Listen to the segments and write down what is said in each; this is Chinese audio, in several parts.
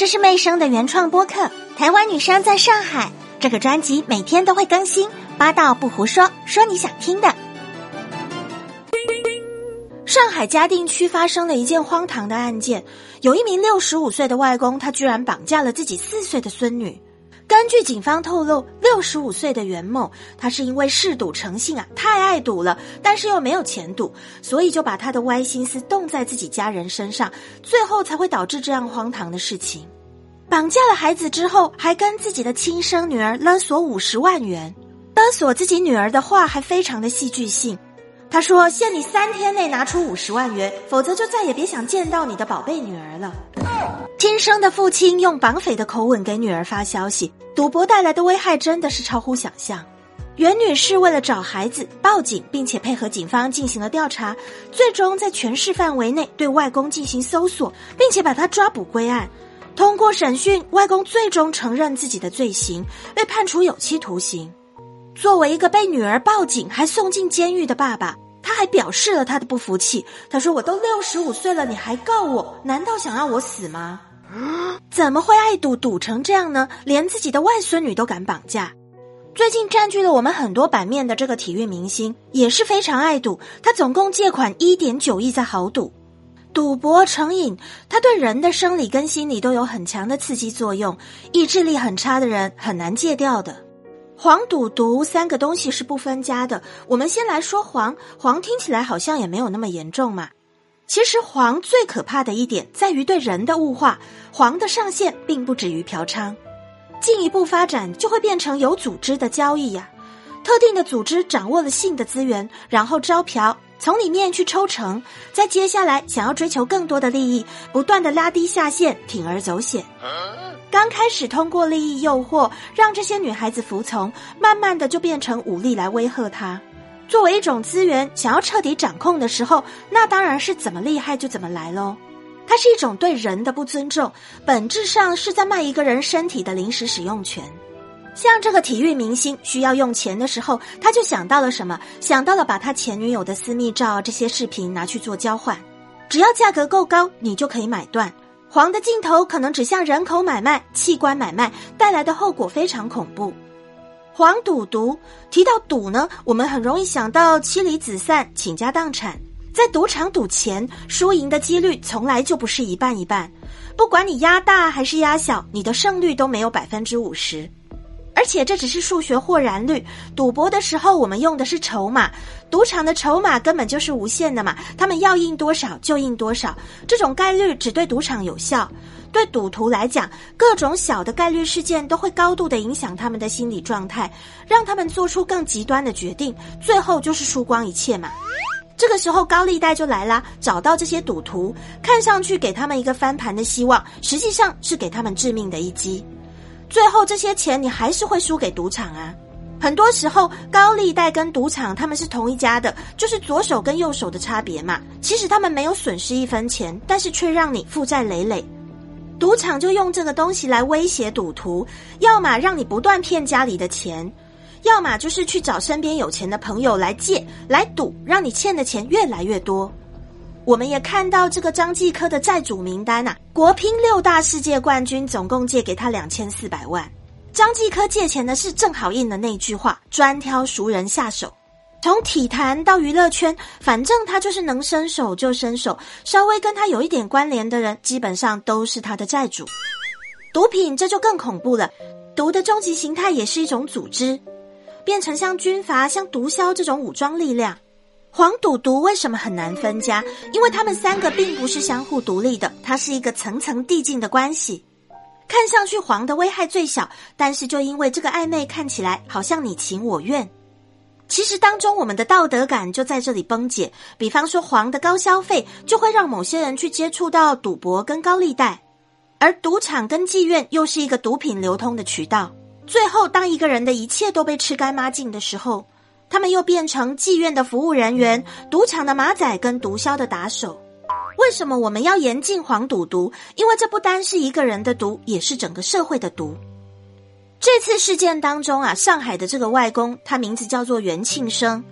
这是妹声的原创播客，台湾女生在上海。这个专辑每天都会更新，八道不胡说，说你想听的。上海嘉定区发生了一件荒唐的案件，有一名六十五岁的外公，他居然绑架了自己四岁的孙女。根据警方透露，六十五岁的袁某，他是因为嗜赌成性啊，太爱赌了，但是又没有钱赌，所以就把他的歪心思动在自己家人身上，最后才会导致这样荒唐的事情。绑架了孩子之后，还跟自己的亲生女儿勒索五十万元。勒索自己女儿的话还非常的戏剧性，他说：“限你三天内拿出五十万元，否则就再也别想见到你的宝贝女儿了。”亲生的父亲用绑匪的口吻给女儿发消息，赌博带来的危害真的是超乎想象。袁女士为了找孩子报警，并且配合警方进行了调查，最终在全市范围内对外公进行搜索，并且把他抓捕归案。通过审讯，外公最终承认自己的罪行，被判处有期徒刑。作为一个被女儿报警还送进监狱的爸爸，他还表示了他的不服气。他说：“我都六十五岁了，你还告我？难道想让我死吗？怎么会爱赌赌成这样呢？连自己的外孙女都敢绑架。”最近占据了我们很多版面的这个体育明星也是非常爱赌，他总共借款一点九亿在豪赌。赌博成瘾，他对人的生理跟心理都有很强的刺激作用，意志力很差的人很难戒掉的。黄、赌、毒三个东西是不分家的。我们先来说黄，黄听起来好像也没有那么严重嘛。其实黄最可怕的一点在于对人的物化，黄的上限并不止于嫖娼，进一步发展就会变成有组织的交易呀。特定的组织掌握了性的资源，然后招嫖。从里面去抽成，再接下来想要追求更多的利益，不断的拉低下限，铤而走险。刚开始通过利益诱惑，让这些女孩子服从，慢慢的就变成武力来威吓她。作为一种资源，想要彻底掌控的时候，那当然是怎么厉害就怎么来喽。它是一种对人的不尊重，本质上是在卖一个人身体的临时使用权。像这个体育明星需要用钱的时候，他就想到了什么？想到了把他前女友的私密照这些视频拿去做交换，只要价格够高，你就可以买断。黄的尽头可能指向人口买卖、器官买卖带来的后果非常恐怖。黄赌毒提到赌呢，我们很容易想到妻离子散、倾家荡产。在赌场赌钱，输赢的几率从来就不是一半一半，不管你压大还是压小，你的胜率都没有百分之五十。而且这只是数学或然率，赌博的时候我们用的是筹码，赌场的筹码根本就是无限的嘛，他们要印多少就印多少，这种概率只对赌场有效，对赌徒来讲，各种小的概率事件都会高度的影响他们的心理状态，让他们做出更极端的决定，最后就是输光一切嘛。这个时候高利贷就来啦，找到这些赌徒，看上去给他们一个翻盘的希望，实际上是给他们致命的一击。最后这些钱你还是会输给赌场啊！很多时候高利贷跟赌场他们是同一家的，就是左手跟右手的差别嘛。其实他们没有损失一分钱，但是却让你负债累累。赌场就用这个东西来威胁赌徒，要么让你不断骗家里的钱，要么就是去找身边有钱的朋友来借来赌，让你欠的钱越来越多。我们也看到这个张继科的债主名单呐，国乒六大世界冠军总共借给他两千四百万。张继科借钱的是正好应了那句话：专挑熟人下手。从体坛到娱乐圈，反正他就是能伸手就伸手，稍微跟他有一点关联的人，基本上都是他的债主。毒品这就更恐怖了，毒的终极形态也是一种组织，变成像军阀、像毒枭这种武装力量。黄赌毒为什么很难分家？因为他们三个并不是相互独立的，它是一个层层递进的关系。看上去黄的危害最小，但是就因为这个暧昧，看起来好像你情我愿。其实当中我们的道德感就在这里崩解。比方说黄的高消费，就会让某些人去接触到赌博跟高利贷，而赌场跟妓院又是一个毒品流通的渠道。最后，当一个人的一切都被吃干抹净的时候。他们又变成妓院的服务人员、赌场的马仔跟毒枭的打手。为什么我们要严禁黄赌毒？因为这不单是一个人的毒，也是整个社会的毒。这次事件当中啊，上海的这个外公，他名字叫做袁庆生，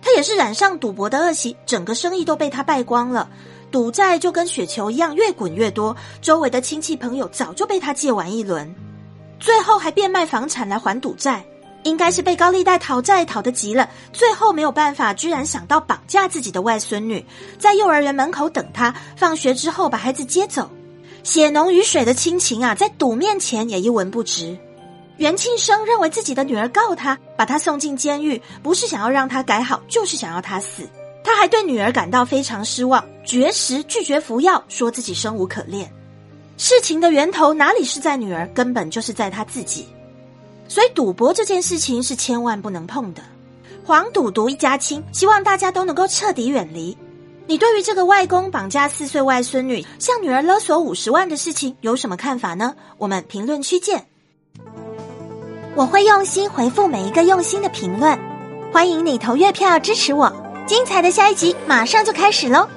他也是染上赌博的恶习，整个生意都被他败光了。赌债就跟雪球一样越滚越多，周围的亲戚朋友早就被他借完一轮，最后还变卖房产来还赌债。应该是被高利贷讨债讨得急了，最后没有办法，居然想到绑架自己的外孙女，在幼儿园门口等他，放学之后把孩子接走。血浓于水的亲情啊，在赌面前也一文不值。袁庆生认为自己的女儿告他，把他送进监狱，不是想要让他改好，就是想要他死。他还对女儿感到非常失望，绝食拒绝服药，说自己生无可恋。事情的源头哪里是在女儿，根本就是在他自己。所以赌博这件事情是千万不能碰的。黄赌毒一家亲，希望大家都能够彻底远离。你对于这个外公绑架四岁外孙女，向女儿勒索五十万的事情有什么看法呢？我们评论区见。我会用心回复每一个用心的评论，欢迎你投月票支持我。精彩的下一集马上就开始喽！